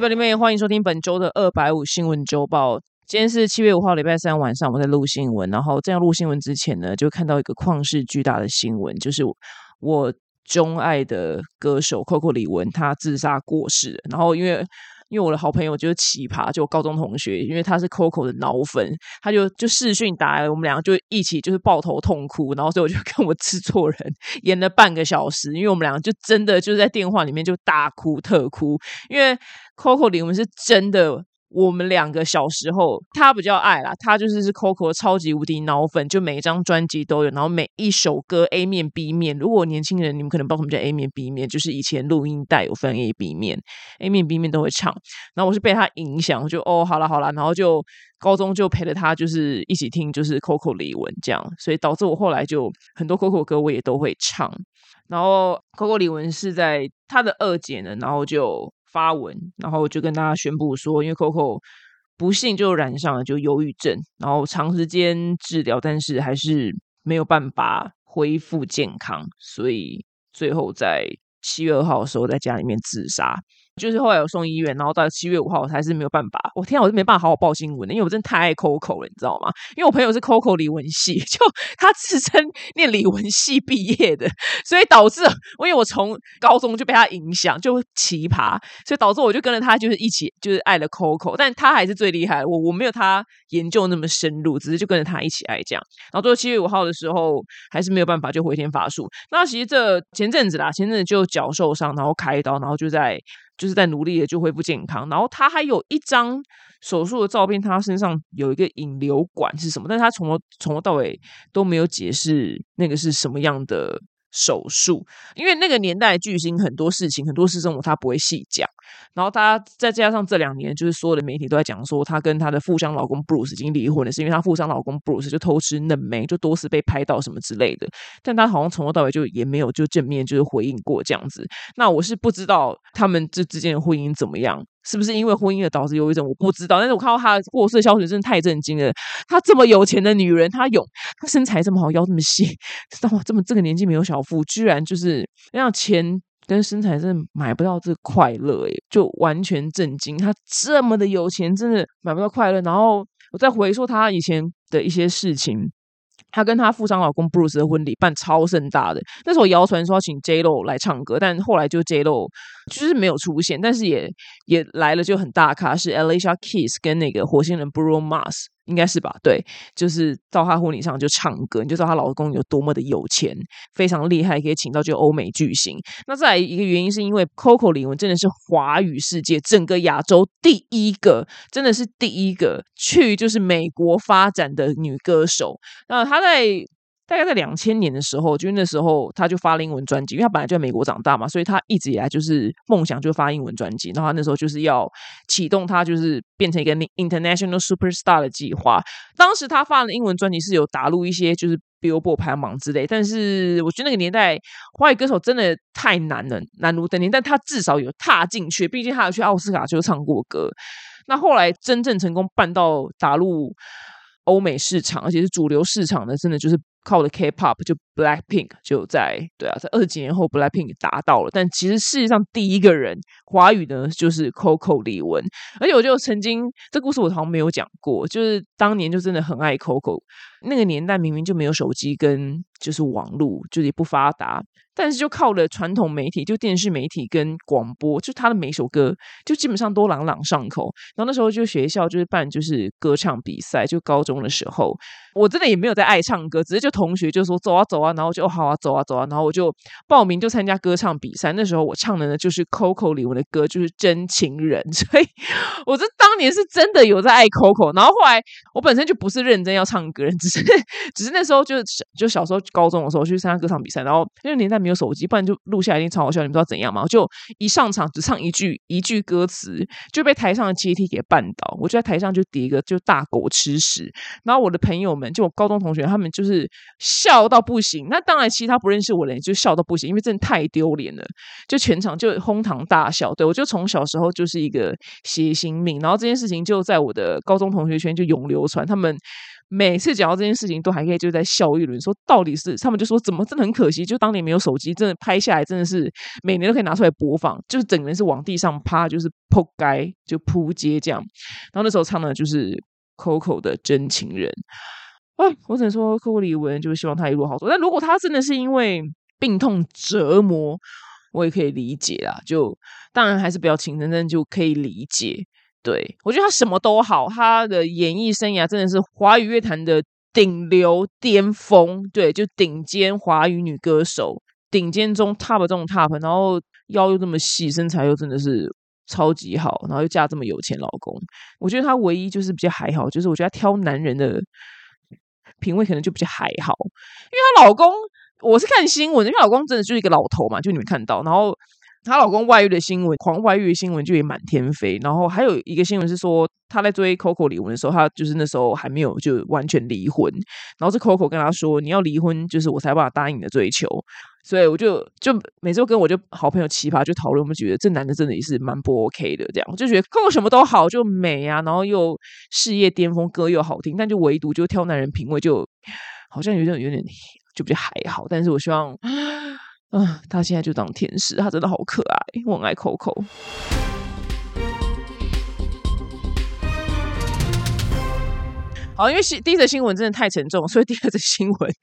表弟妹，欢迎收听本周的二百五新闻周报。今天是七月五号，礼拜三晚上，我在录新闻。然后在录新闻之前呢，就看到一个旷世巨大的新闻，就是我钟爱的歌手 Coco 李玟她自杀过世。然后因为因为我的好朋友就是奇葩，就我高中同学，因为他是 Coco 的脑粉，他就就视讯打来，我们两个就一起就是抱头痛哭。然后所以我就 跟我制作人演了半个小时，因为我们两个就真的就是在电话里面就大哭特哭，因为 Coco 里我们是真的。我们两个小时候，他比较爱啦，他就是是 Coco 超级无敌脑粉，就每一张专辑都有，然后每一首歌 A 面 B 面。如果年轻人你们可能不知道什么叫 A 面 B 面，就是以前录音带有分 A B 面，A 面 B 面都会唱。然后我是被他影响，就哦好了好了，然后就高中就陪着他，就是一起听就是 Coco 李玟这样，所以导致我后来就很多 Coco 歌我也都会唱。然后 Coco 李玟是在他的二姐呢，然后就。发文，然后就跟大家宣布说，因为 Coco 不幸就染上了就忧郁症，然后长时间治疗，但是还是没有办法恢复健康，所以最后在七月二号的时候在家里面自杀。就是后来有送医院，然后到七月五号，我还是没有办法。我天啊，我是没办法好好报新闻的，因为我真的太爱 Coco 了，你知道吗？因为我朋友是 Coco 李文系，就他自称念李文系毕业的，所以导致我因为我从高中就被他影响，就奇葩，所以导致我就跟着他，就是一起就是爱了 Coco。但他还是最厉害，我我没有他研究那么深入，只是就跟着他一起爱这样。然后最后七月五号的时候，还是没有办法就回天乏术。那其实这前阵子啦，前阵子就脚受伤，然后开刀，然后就在。就是在努力的就恢复健康，然后他还有一张手术的照片，他身上有一个引流管是什么？但是他从头从头到尾都没有解释那个是什么样的。手术，因为那个年代巨星很多事情很多事情他不会细讲，然后他再加上这两年就是所有的媒体都在讲说他跟他的富商老公 Bruce 已经离婚了，是因为他富商老公 Bruce 就偷吃嫩梅，就多次被拍到什么之类的，但他好像从头到尾就也没有就正面就是回应过这样子。那我是不知道他们这之间的婚姻怎么样。是不是因为婚姻而导致忧郁症？我不知道，但是我看到她过世的消息，真的太震惊了。她这么有钱的女人，她有她身材这么好，腰这么细，知道吗？这么这个年纪没有小腹，居然就是那样钱跟身材真的买不到这快乐，诶就完全震惊。她这么的有钱，真的买不到快乐。然后我再回溯她以前的一些事情。她跟她富商老公 Bruce 的婚礼办超盛大的，那时候谣传说要请 J Lo 来唱歌，但后来就 J Lo 就是没有出现，但是也也来了，就很大咖，是 Alicia Keys 跟那个火星人 Bruno Mars。应该是吧，对，就是到她婚礼上就唱歌，你就知道她老公有多么的有钱，非常厉害，可以请到就欧美巨星。那再来一个原因，是因为 Coco 李玟真的是华语世界整个亚洲第一个，真的是第一个去就是美国发展的女歌手。那她在。大概在两千年的时候，就那时候他就发了英文专辑，因为他本来就在美国长大嘛，所以他一直以来就是梦想就发英文专辑。然后他那时候就是要启动他就是变成一个 international superstar 的计划。当时他发的英文专辑是有打入一些就是 Billboard 排行榜之类，但是我觉得那个年代华语歌手真的太难了，难如登天。但他至少有踏进去，毕竟他有去奥斯卡就唱过歌。那后来真正成功办到打入欧美市场，而且是主流市场的，真的就是。靠我的 K-pop 就 Black Pink 就在对啊，在二十几年后 Black Pink 达到了，但其实世界上第一个人华语呢就是 Coco 李玟，而且我就曾经这故事我好像没有讲过，就是当年就真的很爱 Coco，那个年代明明就没有手机跟就是网络，就是也不发达。但是就靠了传统媒体，就电视媒体跟广播，就他的每一首歌就基本上都朗朗上口。然后那时候就学校就是办就是歌唱比赛，就高中的时候，我真的也没有在爱唱歌，只是就同学就说走啊走啊，然后就好啊走啊走啊，然后我就报名就参加歌唱比赛。那时候我唱的呢就是 Coco 李玟的歌，就是真情人。所以我这当年是真的有在爱 Coco。然后后来我本身就不是认真要唱歌人，只是只是那时候就是就小时候高中的时候去参加歌唱比赛，然后那个年代没有手机，不然就录下来一定超好笑。你们知道怎样吗？就一上场只唱一句一句歌词，就被台上的阶梯给绊倒。我就在台上就叠一个就大狗吃屎。然后我的朋友们，就我高中同学，他们就是笑到不行。那当然，其他不认识我的人就笑到不行，因为真的太丢脸了，就全场就哄堂大笑。对我就从小时候就是一个谐星命，然后这件事情就在我的高中同学圈就永流传。他们每次讲到这件事情，都还可以就在笑一轮，说到底是他们就说怎么真的很可惜，就当年没有手机，真的拍下来真的是每年都可以拿出来播放，就是整个人是往地上趴，就是扑街就扑街这样。然后那时候唱的就是 Coco 的真情人。啊，我只能说，科克李文就是希望他一路好走。但如果他真的是因为病痛折磨，我也可以理解啦。就当然还是不要轻生，但就可以理解。对我觉得他什么都好，他的演艺生涯真的是华语乐坛的顶流巅峰。对，就顶尖华语女歌手，顶尖中 top 这种 top，然后腰又这么细，身材又真的是超级好，然后又嫁这么有钱老公。我觉得他唯一就是比较还好，就是我觉得他挑男人的。品味可能就比较还好，因为她老公，我是看新闻，因为老公真的就是一个老头嘛，就你们看到，然后她老公外遇的新闻，狂外遇的新闻就也满天飞，然后还有一个新闻是说，她在追 Coco 离婚的时候，她就是那时候还没有就完全离婚，然后是 Coco 跟她说，你要离婚，就是我才办法答应你的追求。所以我就就每次跟我就好朋友奇葩就讨论，我们觉得这男的真的也是蛮不 OK 的，这样我就觉得 Coco 什么都好，就美啊，然后又事业巅峰，歌又好听，但就唯独就挑男人品味就好像有点有点就比较还好。但是我希望，啊，他现在就当天使，他真的好可爱，我很爱 Coco。好，因为新第一则新闻真的太沉重，所以第二则新闻。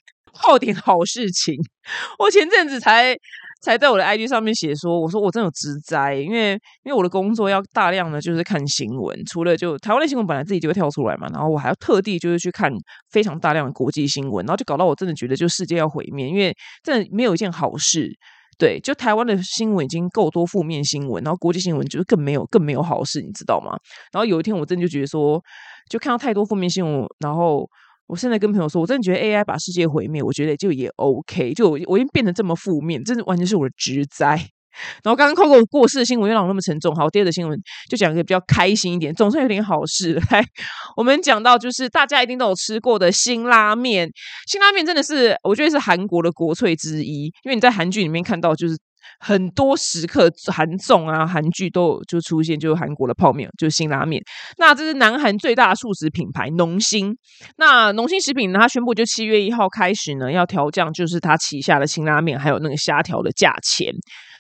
报点好事情，我前阵子才才在我的 IG 上面写说，我说我真的有直灾，因为因为我的工作要大量的就是看新闻，除了就台湾的新闻本来自己就会跳出来嘛，然后我还要特地就是去看非常大量的国际新闻，然后就搞到我真的觉得就世界要毁灭，因为真的没有一件好事。对，就台湾的新闻已经够多负面新闻，然后国际新闻就是更没有更没有好事，你知道吗？然后有一天我真的就觉得说，就看到太多负面新闻，然后。我现在跟朋友说，我真的觉得 AI 把世界毁灭，我觉得就也 OK。就我我已经变得这么负面，真的完全是我的职灾。然后刚刚 Coco 过世的新闻又让我那么沉重。好，第二个新闻就讲一个比较开心一点，总算有点好事。来，我们讲到就是大家一定都有吃过的新拉面，新拉面真的是我觉得是韩国的国粹之一，因为你在韩剧里面看到就是。很多时刻，韩综啊、韩剧都有就出现，就是韩国的泡面，就是辛拉面。那这是南韩最大的素食品牌农心。那农心食品呢，它宣布就七月一号开始呢，要调降，就是它旗下的辛拉面还有那个虾条的价钱。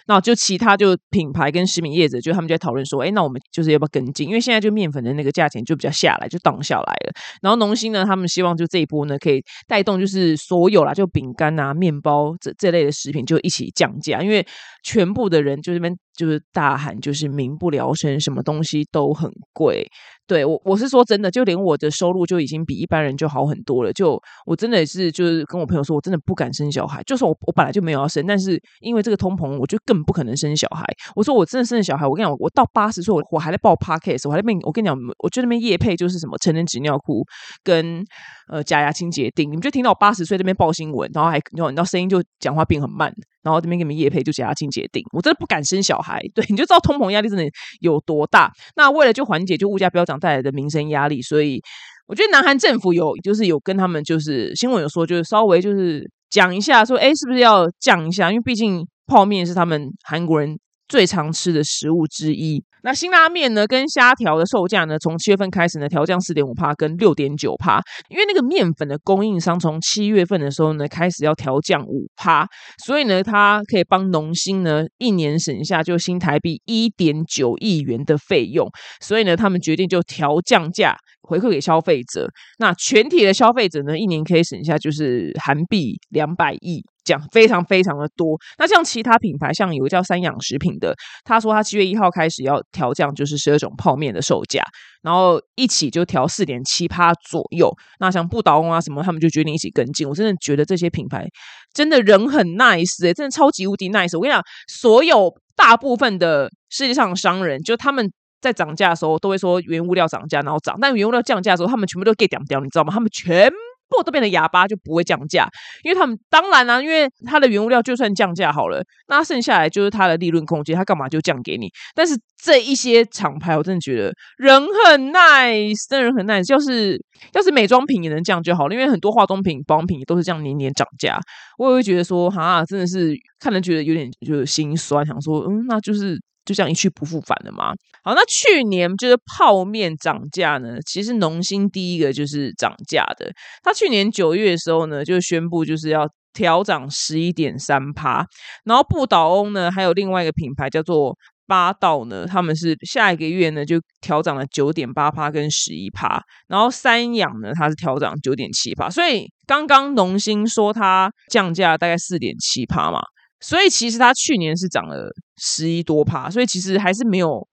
那就其他就品牌跟食品业者，就他们在讨论说，哎，那我们就是要不要跟进？因为现在就面粉的那个价钱就比较下来，就荡下来了。然后农心呢，他们希望就这一波呢，可以带动就是所有啦，就饼干啊、面包这这类的食品就一起降价，因为全部的人就这边就是大喊，就是民不聊生，什么东西都很贵。对我，我是说真的，就连我的收入就已经比一般人就好很多了。就我真的是，就是跟我朋友说，我真的不敢生小孩。就是我，我本来就没有要生，但是因为这个通膨，我就更不可能生小孩。我说我真的生了小孩，我跟你讲，我到八十岁，我我还在报 p a r k c a s 我还在边，我跟你讲，我觉得那边叶配就是什么成人纸尿裤跟呃假牙清洁钉，你们就听到我八十岁这边报新闻，然后还你知道声音就讲话变很慢。然后这边给你们叶配就写他清洁定，我真的不敢生小孩。对，你就知道通膨压力真的有多大。那为了就缓解就物价飙涨带来的民生压力，所以我觉得南韩政府有就是有跟他们就是新闻有说，就是稍微就是讲一下说，哎，是不是要降一下？因为毕竟泡面是他们韩国人最常吃的食物之一。那新拉面呢，跟虾条的售价呢，从七月份开始呢，调降四点五帕跟六点九帕，因为那个面粉的供应商从七月份的时候呢，开始要调降五帕，所以呢，它可以帮农心呢一年省下就新台币一点九亿元的费用，所以呢，他们决定就调降价回馈给消费者。那全体的消费者呢，一年可以省下就是韩币两百亿。讲非常非常的多，那像其他品牌，像有个叫三养食品的，他说他七月一号开始要调降，就是十二种泡面的售价，然后一起就调四点七趴左右。那像不倒翁啊什么，他们就决定一起跟进。我真的觉得这些品牌真的人很 nice，哎，真的超级无敌 nice。我跟你讲，所有大部分的世界上的商人，就他们在涨价的时候都会说原物料涨价，然后涨，但原物料降价的时候，他们全部都 get 掉掉，你知道吗？他们全波特变的哑巴就不会降价，因为他们当然啦，因为它的原物料就算降价好了，那剩下来就是它的利润空间，它干嘛就降给你？但是这一些厂牌，我真的觉得人很 nice，真的人很 nice。要是要是美妆品也能降就好了，因为很多化妆品、保养品都是这样年年涨价，我也会觉得说，哈，真的是看了觉得有点就是心酸，想说，嗯，那就是。就这样一去不复返了吗？好，那去年就是泡面涨价呢，其实农心第一个就是涨价的。他去年九月的时候呢，就宣布就是要调涨十一点三趴，然后不倒翁呢，还有另外一个品牌叫做八道呢，他们是下一个月呢就调涨了九点八趴跟十一趴，然后三养呢它是调涨九点七趴，所以刚刚农心说它降价大概四点七趴嘛。所以其实它去年是涨了十一多趴，所以其实还是没有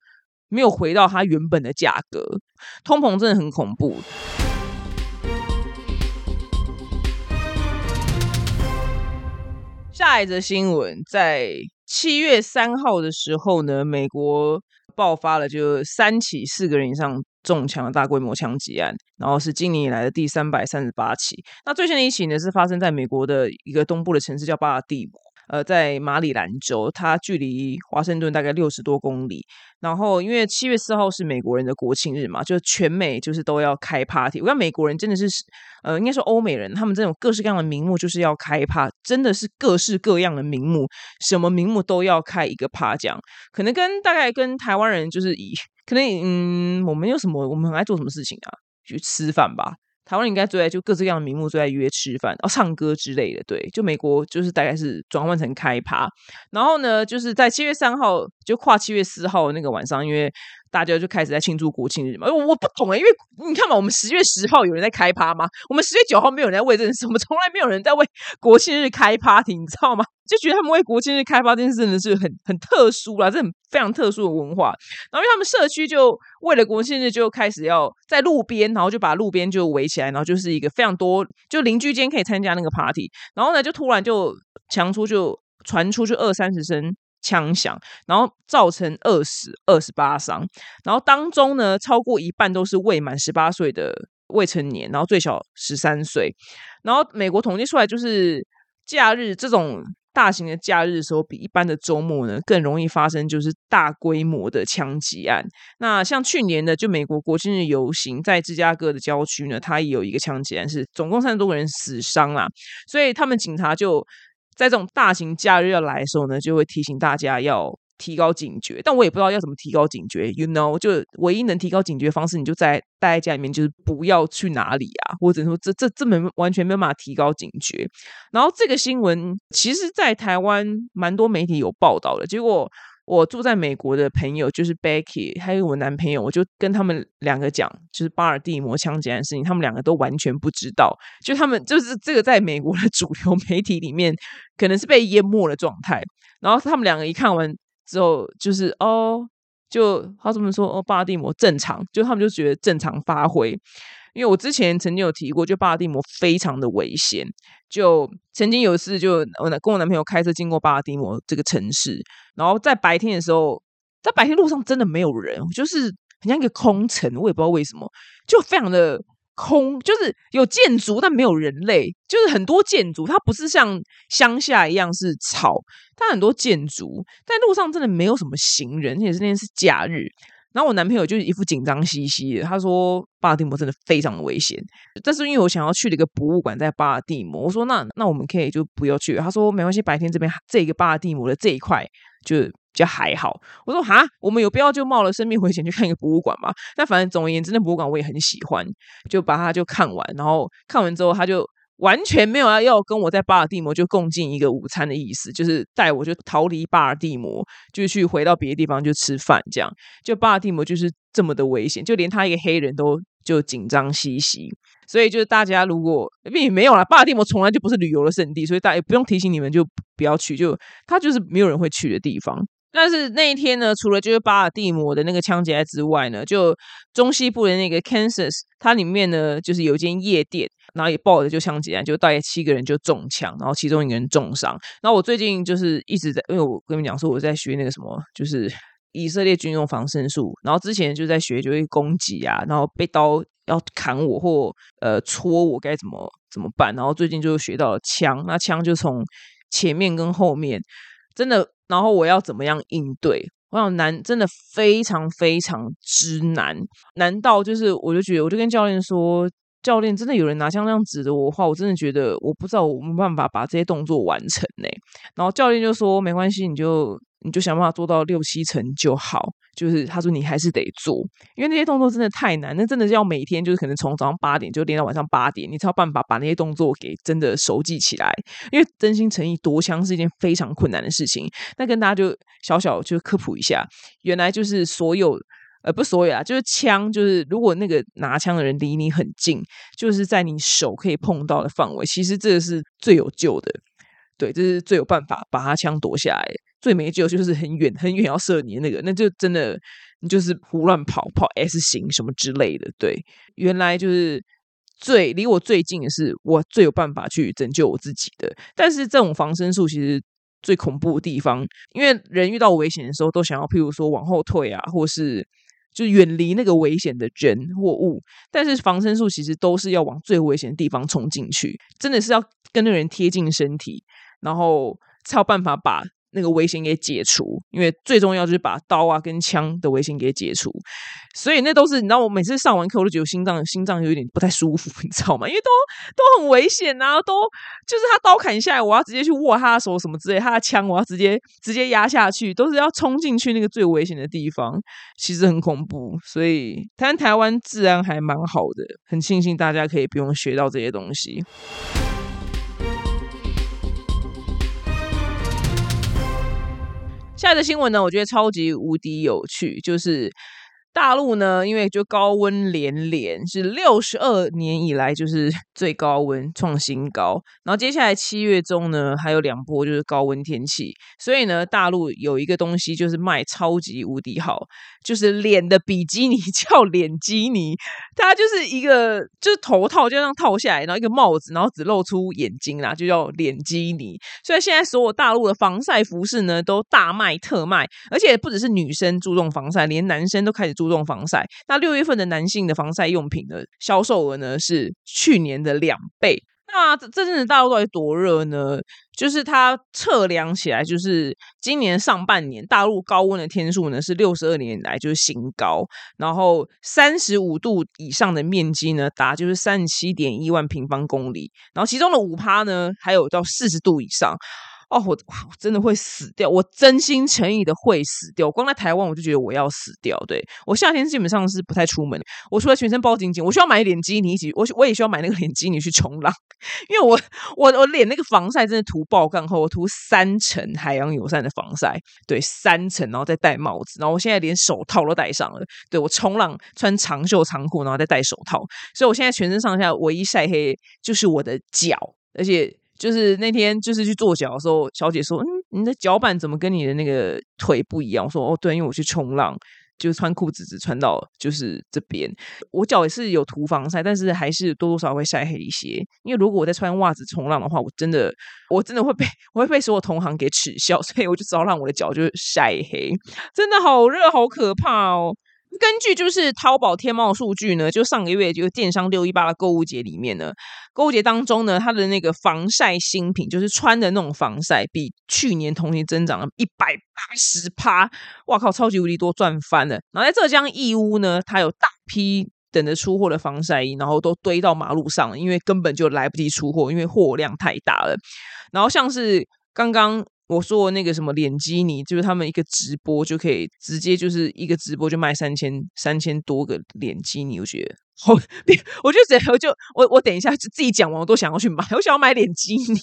没有回到它原本的价格。通膨真的很恐怖。下一则新闻，在七月三号的时候呢，美国爆发了就三起四个人以上中枪的大规模枪击案，然后是今年以来的第三百三十八起。那最新的一起呢，是发生在美国的一个东部的城市叫巴尔的摩。呃，在马里兰州，它距离华盛顿大概六十多公里。然后，因为七月四号是美国人的国庆日嘛，就全美就是都要开 party。我看美国人真的是，呃，应该说欧美人，他们这种各式各样的名目就是要开趴，真的是各式各样的名目，什么名目都要开一个趴这样。可能跟大概跟台湾人就是以，可能嗯，我们有什么，我们很爱做什么事情啊？去吃饭吧。台湾应该最爱就各式各样的名目最爱约吃饭哦唱歌之类的，对，就美国就是大概是转换成开趴，然后呢，就是在七月三号就跨七月四号那个晚上，因为。大家就开始在庆祝国庆日嘛？我不懂哎，因为你看嘛，我们十月十号有人在开趴吗？我们十月九号没有人在为这件事，我们从来没有人在为国庆日开 party，你知道吗？就觉得他们为国庆日开趴这件事真的是很很特殊啦，这很非常特殊的文化。然后因为他们社区就为了国庆日就开始要在路边，然后就把路边就围起来，然后就是一个非常多就邻居间可以参加那个 party。然后呢，就突然就强出就传出就二三十声。枪响，然后造成二死二十八伤，然后当中呢，超过一半都是未满十八岁的未成年，然后最小十三岁。然后美国统计出来，就是假日这种大型的假日的时候，比一般的周末呢更容易发生就是大规模的枪击案。那像去年的就美国国庆日游行，在芝加哥的郊区呢，它也有一个枪击案，是总共三十多个人死伤啦。所以他们警察就。在这种大型假日要来的时候呢，就会提醒大家要提高警觉。但我也不知道要怎么提高警觉，you know，就唯一能提高警觉方式，你就在待在家里面，就是不要去哪里啊，或者说这这这没完全没有办法提高警觉。然后这个新闻其实，在台湾蛮多媒体有报道的，结果。我住在美国的朋友就是 Becky，还有我男朋友，我就跟他们两个讲，就是巴尔的摩枪击案事情，他们两个都完全不知道，就他们就是这个在美国的 主流媒体里面可能是被淹没的状态。然后他们两个一看完之后，就是哦，就他这么说，哦，巴尔的摩正常，就他们就觉得正常发挥。因为我之前曾经有提过，就巴尔的摩非常的危险。就曾经有一次，就我跟我男朋友开车经过巴尔的摩这个城市，然后在白天的时候，在白天路上真的没有人，就是很像一个空城，我也不知道为什么，就非常的空，就是有建筑但没有人类，就是很多建筑，它不是像乡下一样是草，它很多建筑，但路上真的没有什么行人，而且是那天是假日。然后我男朋友就一副紧张兮兮的，他说巴尔的摩真的非常的危险，但是因为我想要去的一个博物馆在巴尔的摩，我说那那我们可以就不要去。他说没关系，白天这边这个巴尔的摩的这一块就比较还好。我说哈，我们有必要就冒了生命危险去看一个博物馆吗？那反正总而言之，那博物馆我也很喜欢，就把它就看完。然后看完之后，他就。完全没有要要跟我在巴尔的摩就共进一个午餐的意思，就是带我就逃离巴尔的摩，就去回到别的地方就吃饭，这样就巴尔的摩就是这么的危险，就连他一个黑人都就紧张兮兮，所以就是大家如果并没有了，巴尔的摩从来就不是旅游的圣地，所以大家也不用提醒你们就不要去，就他就是没有人会去的地方。但是那一天呢，除了就是巴尔的摩的那个枪击案之外呢，就中西部的那个 Kansas，它里面呢就是有一间夜店，然后也爆了就枪击案，就大概七个人就中枪，然后其中一个人重伤。然后我最近就是一直在，因为我跟你们讲说我在学那个什么，就是以色列军用防身术，然后之前就在学就会攻击啊，然后被刀要砍我或呃戳我该怎么怎么办，然后最近就学到了枪，那枪就从前面跟后面，真的，然后我要怎么样应对？我想难，真的非常非常之难，难道就是我就觉得，我就跟教练说。教练真的有人拿枪这样指着我的话，我真的觉得我不知道我没办法把这些动作完成呢。然后教练就说：“没关系，你就你就想办法做到六七成就好。”就是他说你还是得做，因为那些动作真的太难，那真的是要每天就是可能从早上八点就练到晚上八点，你才有办法把那些动作给真的熟记起来。因为真心诚意夺枪是一件非常困难的事情。那跟大家就小小就科普一下，原来就是所有。呃，不所有啊，就是枪，就是如果那个拿枪的人离你很近，就是在你手可以碰到的范围，其实这个是最有救的，对，这是最有办法把他枪夺下来。最没救就是很远很远要射你的那个，那就真的你就是胡乱跑跑 S 型什么之类的。对，原来就是最离我最近的是我最有办法去拯救我自己的。但是这种防身术其实最恐怖的地方，因为人遇到危险的时候都想要，譬如说往后退啊，或是。就远离那个危险的人或物，但是防身术其实都是要往最危险的地方冲进去，真的是要跟那个人贴近身体，然后才有办法把。那个危险给解除，因为最重要就是把刀啊跟枪的危险给解除，所以那都是你知道，我每次上完课我都觉得心脏心脏有点不太舒服，你知道吗？因为都都很危险啊，都就是他刀砍下来，我要直接去握他的手什么之类，他的枪我要直接直接压下去，都是要冲进去那个最危险的地方，其实很恐怖。所以台湾台湾治安还蛮好的，很庆幸大家可以不用学到这些东西。下一个新闻呢，我觉得超级无敌有趣，就是大陆呢，因为就高温连连，是六十二年以来就是最高温创新高，然后接下来七月中呢还有两波就是高温天气，所以呢大陆有一个东西就是卖超级无敌好。就是脸的比基尼 叫脸基尼，它就是一个就是头套就这样套下来，然后一个帽子，然后只露出眼睛啦，就叫脸基尼。所以现在所有大陆的防晒服饰呢都大卖特卖，而且不只是女生注重防晒，连男生都开始注注重防晒。那六月份的男性的防晒用品的销售额呢是去年的两倍。那这阵子大陆到底多热呢？就是它测量起来，就是今年上半年大陆高温的天数呢是六十二年来就是新高，然后三十五度以上的面积呢达就是三十七点一万平方公里，然后其中的五趴呢还有到四十度以上。哦，我真的会死掉，我真心诚意的会死掉。光在台湾我就觉得我要死掉。对我夏天基本上是不太出门，我除了全身包紧紧，我需要买脸基尼一起，我我也需要买那个脸基尼去冲浪，因为我我我脸那个防晒真的涂爆干后，我涂三层海洋友善的防晒，对三层，然后再戴帽子，然后我现在连手套都戴上了。对我冲浪穿长袖长裤，然后再戴手套，所以我现在全身上下唯一晒黑就是我的脚，而且。就是那天就是去做脚的时候，小姐说：“嗯，你的脚板怎么跟你的那个腿不一样？”我说：“哦，对，因为我去冲浪，就是穿裤子只穿到就是这边。我脚也是有涂防晒，但是还是多多少少会晒黑一些。因为如果我在穿袜子冲浪的话，我真的我真的会被 我会被所有同行给耻笑，所以我就只好让我的脚就是晒黑。真的好热，好可怕哦！”根据就是淘宝天猫数据呢，就上个月就电商六一八的购物节里面呢，购物节当中呢，它的那个防晒新品，就是穿的那种防晒，比去年同期增长了一百八十趴，哇靠，超级无敌多，赚翻了。然后在浙江义乌呢，它有大批等着出货的防晒衣，然后都堆到马路上，因为根本就来不及出货，因为货量太大了。然后像是刚刚。我说那个什么脸基尼，就是他们一个直播就可以直接就是一个直播就卖三千三千多个脸基尼，我觉得 好，我就觉得就我我等一下自己讲完，我都想要去买，我想要买脸基尼，就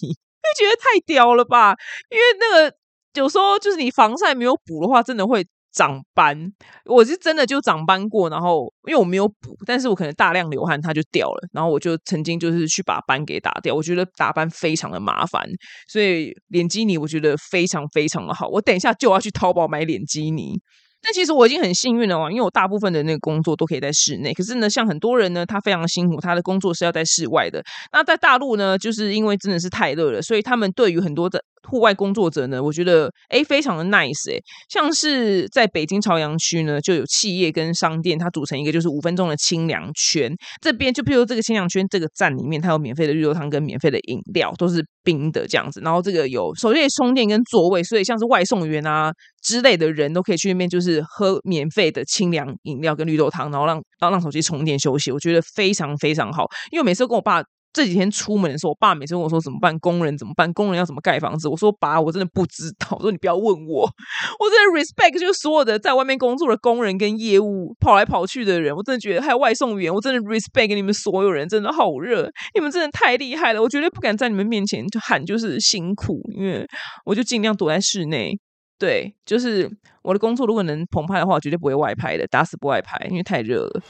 觉得太屌了吧？因为那个有时候就是你防晒没有补的话，真的会。长斑，我是真的就长斑过，然后因为我没有补，但是我可能大量流汗，它就掉了。然后我就曾经就是去把斑给打掉，我觉得打斑非常的麻烦，所以脸基尼我觉得非常非常的好。我等一下就要去淘宝买脸基尼。但其实我已经很幸运了哦，因为我大部分的那个工作都可以在室内。可是呢，像很多人呢，他非常辛苦，他的工作是要在室外的。那在大陆呢，就是因为真的是太热了，所以他们对于很多的户外工作者呢，我觉得哎，非常的 nice 哎，像是在北京朝阳区呢，就有企业跟商店，它组成一个就是五分钟的清凉圈。这边就譬如这个清凉圈这个站里面，它有免费的绿豆汤跟免费的饮料，都是冰的这样子。然后这个有首先充电跟座位，所以像是外送员啊之类的人都可以去那边，就是喝免费的清凉饮料跟绿豆汤，然后让让让手机充电休息。我觉得非常非常好，因为每次跟我爸。这几天出门的时候，我爸每次问我说怎么办？工人怎么办？工人要怎么盖房子？我说爸，我真的不知道。我说你不要问我，我真的 respect 就是所有的在外面工作的工人跟业务跑来跑去的人，我真的觉得还有外送员，我真的 respect 给你们所有人，真的好热，你们真的太厉害了，我绝对不敢在你们面前就喊就是辛苦，因为我就尽量躲在室内。对，就是我的工作如果能澎湃的话，绝对不会外拍的，打死不外拍，因为太热了。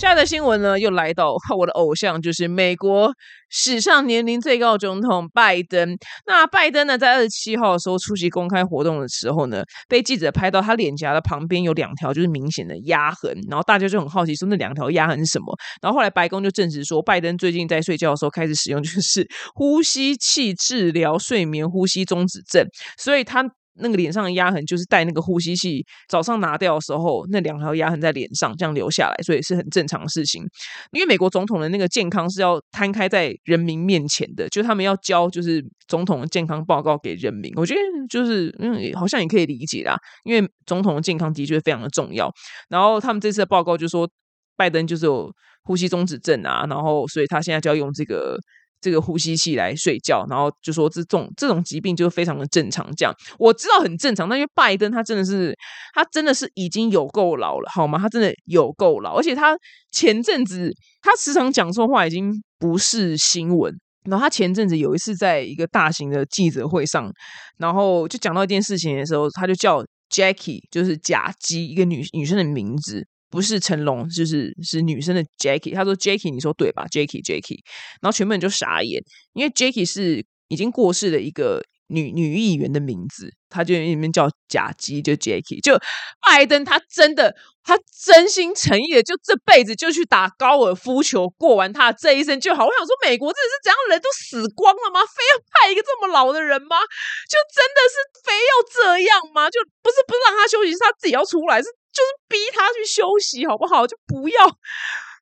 下的新闻呢，又来到我的偶像，就是美国史上年龄最高总统拜登。那拜登呢，在二十七号的时候出席公开活动的时候呢，被记者拍到他脸颊的旁边有两条就是明显的压痕，然后大家就很好奇说那两条压痕是什么。然后后来白宫就证实说，拜登最近在睡觉的时候开始使用就是 呼吸器治疗睡眠呼吸中止症，所以他。那个脸上的压痕就是带那个呼吸器，早上拿掉的时候，那两条压痕在脸上这样留下来，所以是很正常的事情。因为美国总统的那个健康是要摊开在人民面前的，就他们要交就是总统的健康报告给人民。我觉得就是嗯，好像也可以理解啦，因为总统的健康的确非常的重要。然后他们这次的报告就说，拜登就是有呼吸中止症啊，然后所以他现在就要用这个。这个呼吸器来睡觉，然后就说这种这种疾病就非常的正常。这样我知道很正常，但因为拜登他真的是他真的是已经有够老了，好吗？他真的有够老，而且他前阵子他时常讲错话，已经不是新闻。然后他前阵子有一次在一个大型的记者会上，然后就讲到一件事情的时候，他就叫 Jackie，就是假鸡，一个女女生的名字。不是成龙，就是是女生的 Jackie。他说 Jackie，你说对吧？Jackie，Jackie。然后全部人就傻眼，因为 Jackie 是已经过世的一个女女议员的名字，他就里面叫贾基，就 Jackie。就拜登，他真的，他真心诚意的，就这辈子就去打高尔夫球，过完他这一生就好。我想说，美国这是怎样人都死光了吗？非要派一个这么老的人吗？就真的是非要这样吗？就不是不让他休息，是他自己要出来是。就是逼他去休息，好不好？就不要，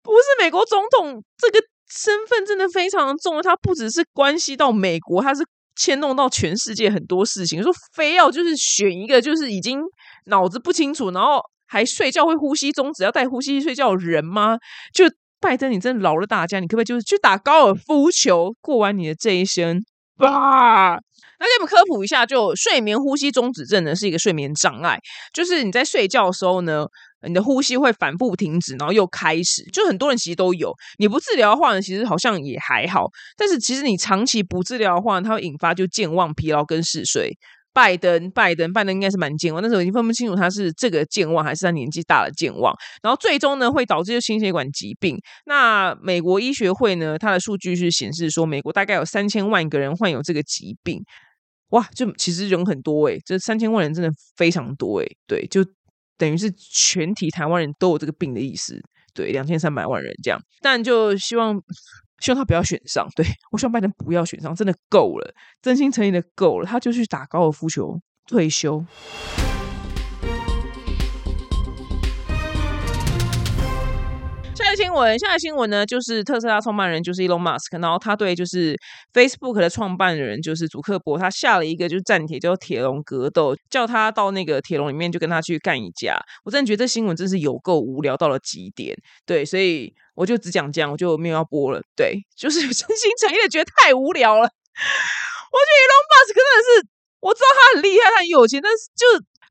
不是美国总统这个身份真的非常重要，他不只是关系到美国，他是牵动到全世界很多事情。说非要就是选一个就是已经脑子不清楚，然后还睡觉会呼吸中止要带呼吸睡觉的人吗？就拜登，你真的饶了大家，你可不可以就是去打高尔夫球，过完你的这一生 吧？那给我们科普一下，就睡眠呼吸中止症呢，是一个睡眠障碍，就是你在睡觉的时候呢，你的呼吸会反复停止，然后又开始，就很多人其实都有。你不治疗的话呢，其实好像也还好，但是其实你长期不治疗的话，它会引发就健忘、疲劳跟嗜睡。拜登，拜登，拜登应该是蛮健忘，但是我已经分不清楚他是这个健忘还是他年纪大了健忘。然后最终呢，会导致心血管疾病。那美国医学会呢，它的数据是显示说，美国大概有三千万个人患有这个疾病。哇，就其实人很多诶，这三千万人真的非常多诶，对，就等于是全体台湾人都有这个病的意思，对，两千三百万人这样，但就希望希望他不要选上，对我希望拜登不要选上，真的够了，真心诚意的够了，他就去打高尔夫球退休。下个新闻，现在新闻呢，就是特斯拉创办人就是 Elon Musk，然后他对就是 Facebook 的创办人就是祖克伯，他下了一个就是战帖，叫铁笼格斗，叫他到那个铁笼里面就跟他去干一架。我真的觉得这新闻真是有够无聊到了极点，对，所以我就只讲这样，我就没有要播了。对，就是真心诚意的觉得太无聊了。我觉得 Elon Musk 真的是，我知道他很厉害，他很有钱，但是就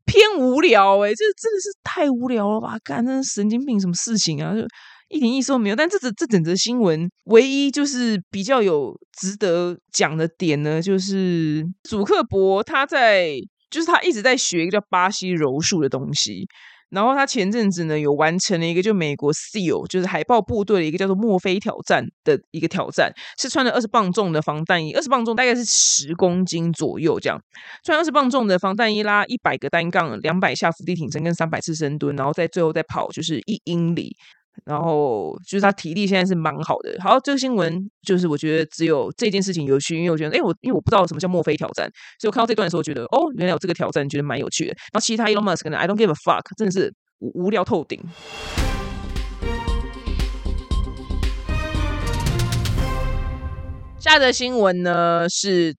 偏无聊哎，这真的是太无聊了吧？干，真是神经病，什么事情啊？就。一点意思都没有，但这这这整则新闻唯一就是比较有值得讲的点呢，就是祖克伯他在就是他一直在学一个叫巴西柔术的东西，然后他前阵子呢有完成了一个就美国 SEAL 就是海豹部队的一个叫做墨菲挑战的一个挑战，是穿了二十磅重的防弹衣，二十磅重大概是十公斤左右这样，穿二十磅重的防弹衣拉一百个单杠，两百下伏地挺身跟三百次深蹲，然后在最后再跑就是一英里。然后就是他体力现在是蛮好的。好，这个新闻就是我觉得只有这件事情有趣，因为我觉得，哎，我因为我不知道什么叫墨菲挑战，所以我看到这段的时候，觉得哦，原来有这个挑战，觉得蛮有趣的。然后其他 Elon Musk 呢，I don't give a fuck，真的是无无聊透顶。下则新闻呢是。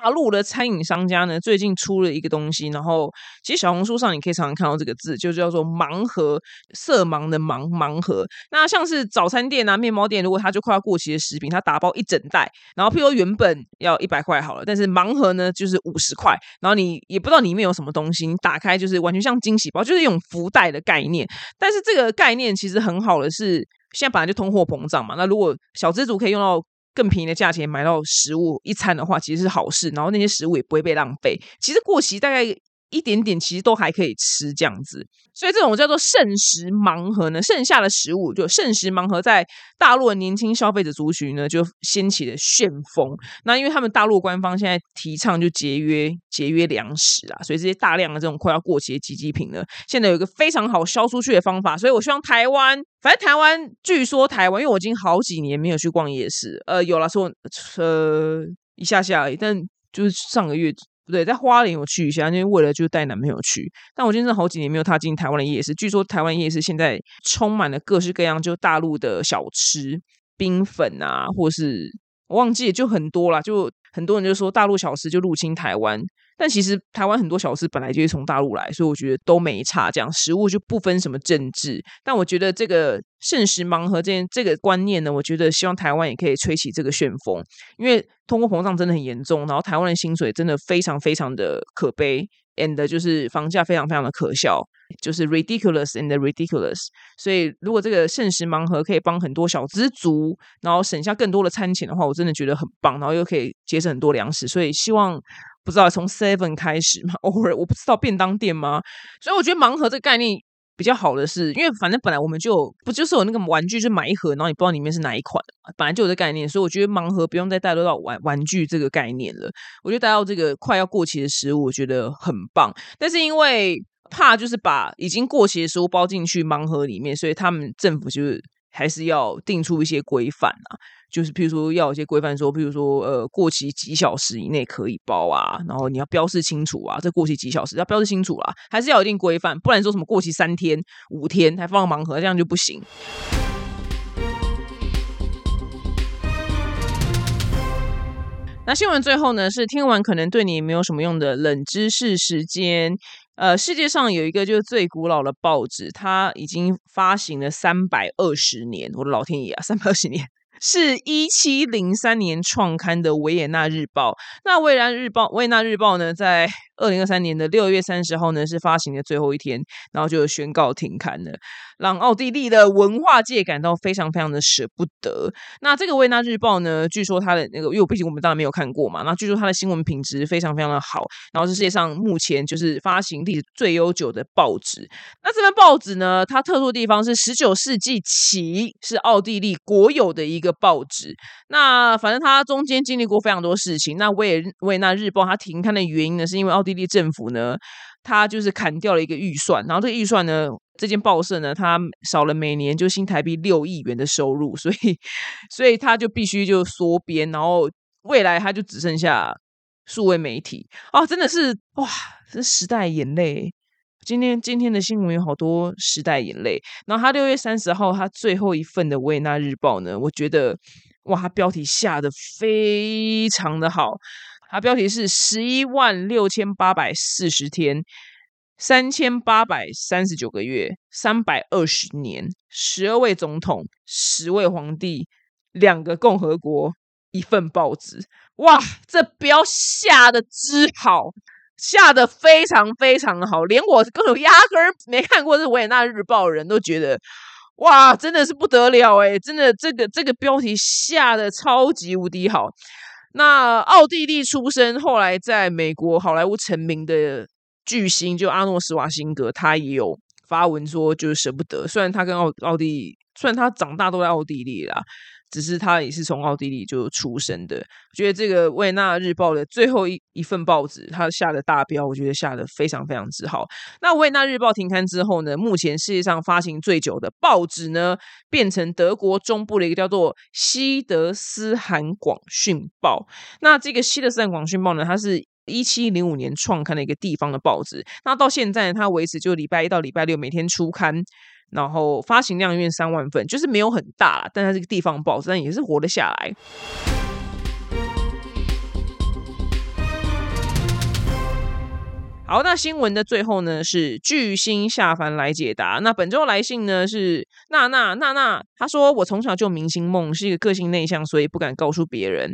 大陆的餐饮商家呢，最近出了一个东西，然后其实小红书上你可以常常看到这个字，就叫做“盲盒”，色盲的盲盲盒。那像是早餐店啊、面包店，如果它就快要过期的食品，它打包一整袋，然后譬如原本要一百块好了，但是盲盒呢就是五十块，然后你也不知道里面有什么东西，你打开就是完全像惊喜包，就是一种福袋的概念。但是这个概念其实很好的是，现在本来就通货膨胀嘛，那如果小资族可以用到。更便宜的价钱买到食物一餐的话，其实是好事。然后那些食物也不会被浪费。其实过期大概。一点点其实都还可以吃这样子，所以这种叫做剩食盲盒呢，剩下的食物就剩食盲盒，在大陆的年轻消费者族群呢就掀起了旋风。那因为他们大陆官方现在提倡就节约节约粮食啊，所以这些大量的这种快要过期的机机品呢，现在有一个非常好销出去的方法。所以我希望台湾，反正台湾据说台湾，因为我已经好几年没有去逛夜市，呃，有了说呃一下下而已，但就是上个月。不对，在花莲我去一下，因为为了就带男朋友去。但我真的好几年没有踏进台湾的夜市。据说台湾夜市现在充满了各式各样，就大陆的小吃、冰粉啊，或是我忘记，就很多啦。就很多人就说大陆小吃就入侵台湾。但其实台湾很多小吃本来就是从大陆来，所以我觉得都没差。这样食物就不分什么政治。但我觉得这个剩食盲盒这件这个观念呢，我觉得希望台湾也可以吹起这个旋风，因为通货膨胀真的很严重，然后台湾的薪水真的非常非常的可悲，and 就是房价非常非常的可笑，就是 ridiculous and ridiculous。所以如果这个剩食盲盒可以帮很多小资族，然后省下更多的餐钱的话，我真的觉得很棒，然后又可以节省很多粮食，所以希望。不知道从 Seven 开始吗？偶尔我不知道便当店吗？所以我觉得盲盒这个概念比较好的是，因为反正本来我们就不就是有那个玩具，就买一盒，然后你不知道里面是哪一款，本来就有这概念，所以我觉得盲盒不用再带入到玩玩具这个概念了。我觉得带到这个快要过期的食物，我觉得很棒。但是因为怕就是把已经过期的食物包进去盲盒里面，所以他们政府就是还是要定出一些规范啊。就是，譬如说，要有一些规范，说，譬如说，呃，过期几小时以内可以包啊，然后你要标示清楚啊，这过期几小时要标示清楚啊，还是要有一定规范，不然说什么过期三天、五天还放盲盒，这样就不行。那新闻最后呢，是听完可能对你没有什么用的冷知识时间。呃，世界上有一个就是最古老的报纸，它已经发行了三百二十年，我的老天爷啊，三百二十年。是一七零三年创刊的《维也纳日报》。那《维也纳日报》《维也纳日报》呢，在二零二三年的六月三十号呢，是发行的最后一天，然后就宣告停刊了，让奥地利的文化界感到非常非常的舍不得。那这个《维纳日报》呢，据说它的那个，因为我毕竟我们当然没有看过嘛，那据说它的新闻品质非常非常的好，然后是世界上目前就是发行历史最悠久的报纸。那这份报纸呢，它特殊的地方是十九世纪起是奥地利国有的一个报纸。那反正它中间经历过非常多事情。那维也维也纳日报它停刊的原因呢，是因为奥地利政府呢，他就是砍掉了一个预算，然后这个预算呢，这间报社呢，它少了每年就新台币六亿元的收入，所以所以他就必须就缩编，然后未来他就只剩下数位媒体啊，真的是哇，这时代眼泪。今天今天的新闻有好多时代眼泪。然后他六月三十号他最后一份的维也纳日报呢，我觉得哇，他标题下的非常的好。它标题是十一万六千八百四十天，三千八百三十九个月，三百二十年，十二位总统，十位皇帝，两个共和国，一份报纸。哇，这标下的之好。下的非常非常好，连我根本压根儿没看过这《维也纳日报》的人都觉得，哇，真的是不得了诶真的这个这个标题下的超级无敌好。那奥地利出生，后来在美国好莱坞成名的巨星，就阿诺·斯瓦辛格，他也有发文说，就是舍不得。虽然他跟奥奥地，虽然他长大都在奥地利啦。只是他也是从奥地利就出生的。我觉得这个《维也纳日报》的最后一一份报纸，他下的大标，我觉得下的非常非常之好。那《维也纳日报》停刊之后呢，目前世界上发行最久的报纸呢，变成德国中部的一个叫做《西德斯罕广讯报》。那这个《西德斯罕广讯报》呢，它是一七零五年创刊的一个地方的报纸。那到现在，它维持就礼拜一到礼拜六每天出刊。然后发行量约三万份，就是没有很大，但它是个地方报，但也是活得下来。好，那新闻的最后呢是巨星下凡来解答。那本周来信呢是娜娜娜娜，她说我从小就明星梦，是一个个性内向，所以不敢告诉别人。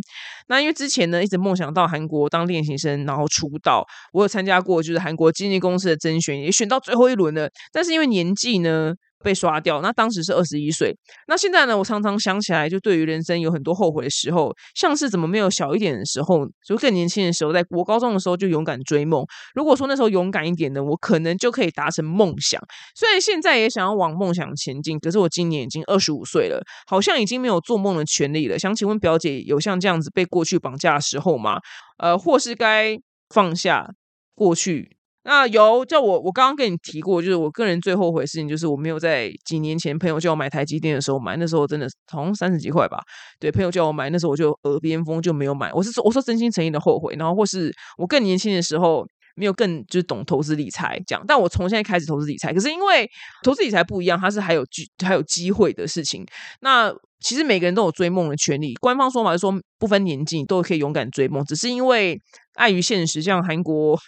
那因为之前呢一直梦想到韩国当练习生，然后出道。我有参加过就是韩国经纪公司的甄选，也选到最后一轮了。但是因为年纪呢。被刷掉，那当时是二十一岁。那现在呢？我常常想起来，就对于人生有很多后悔的时候，像是怎么没有小一点的时候，就更年轻的时候，在国高中的时候就勇敢追梦。如果说那时候勇敢一点的，我可能就可以达成梦想。虽然现在也想要往梦想前进，可是我今年已经二十五岁了，好像已经没有做梦的权利了。想请问表姐，有像这样子被过去绑架的时候吗？呃，或是该放下过去？那有叫我，我刚刚跟你提过，就是我个人最后悔的事情，就是我没有在几年前朋友叫我买台积电的时候买，那时候真的从三十几块吧。对，朋友叫我买，那时候我就耳边风就没有买。我是说，我说真心诚意的后悔。然后或是我更年轻的时候没有更就是懂投资理财这样，但我从现在开始投资理财，可是因为投资理财不一样，它是还有机还有机会的事情。那其实每个人都有追梦的权利，官方说法是说不分年纪都可以勇敢追梦，只是因为碍于现实，像韩国。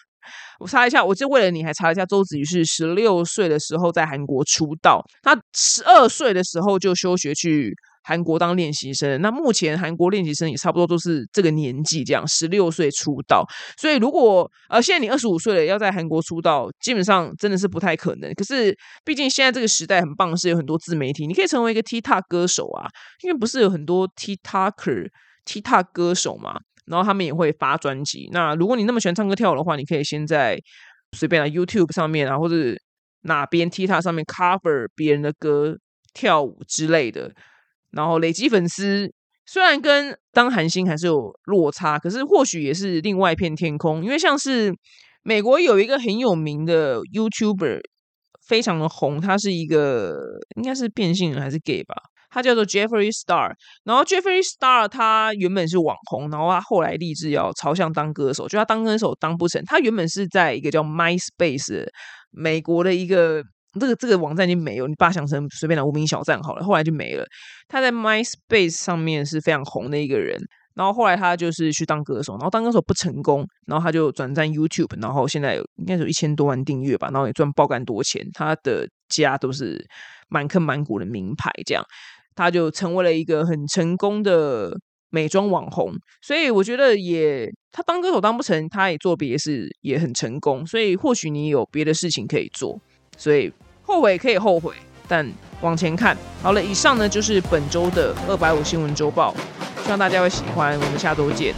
我查一下，我就为了你还查了一下，周子瑜是十六岁的时候在韩国出道，他十二岁的时候就休学去韩国当练习生。那目前韩国练习生也差不多都是这个年纪，这样十六岁出道。所以如果呃现在你二十五岁了，要在韩国出道，基本上真的是不太可能。可是毕竟现在这个时代很棒，是有很多自媒体，你可以成为一个 TikTok 歌手啊，因为不是有很多 TikToker、TikTok 歌手嘛。然后他们也会发专辑。那如果你那么喜欢唱歌跳舞的话，你可以先在随便的 YouTube 上面啊，或者哪边 TikTok 上面 cover 别人的歌、跳舞之类的，然后累积粉丝。虽然跟当韩星还是有落差，可是或许也是另外一片天空。因为像是美国有一个很有名的 YouTuber，非常的红，他是一个应该是变性人还是 gay 吧。他叫做 Jeffrey Star，然后 Jeffrey Star 他原本是网红，然后他后来立志要朝向当歌手，就他当歌手当不成。他原本是在一个叫 MySpace 美国的一个这个这个网站已经没有，你把想成随便的无名小站好了，后来就没了。他在 MySpace 上面是非常红的一个人，然后后来他就是去当歌手，然后当歌手不成功，然后他就转战 YouTube，然后现在有应该有一千多万订阅吧，然后也赚爆干多钱。他的家都是满坑满谷的名牌，这样。他就成为了一个很成功的美妆网红，所以我觉得也他当歌手当不成，他也做别的事也很成功，所以或许你有别的事情可以做，所以后悔可以后悔，但往前看好了。以上呢就是本周的二百五新闻周报，希望大家会喜欢，我们下周见。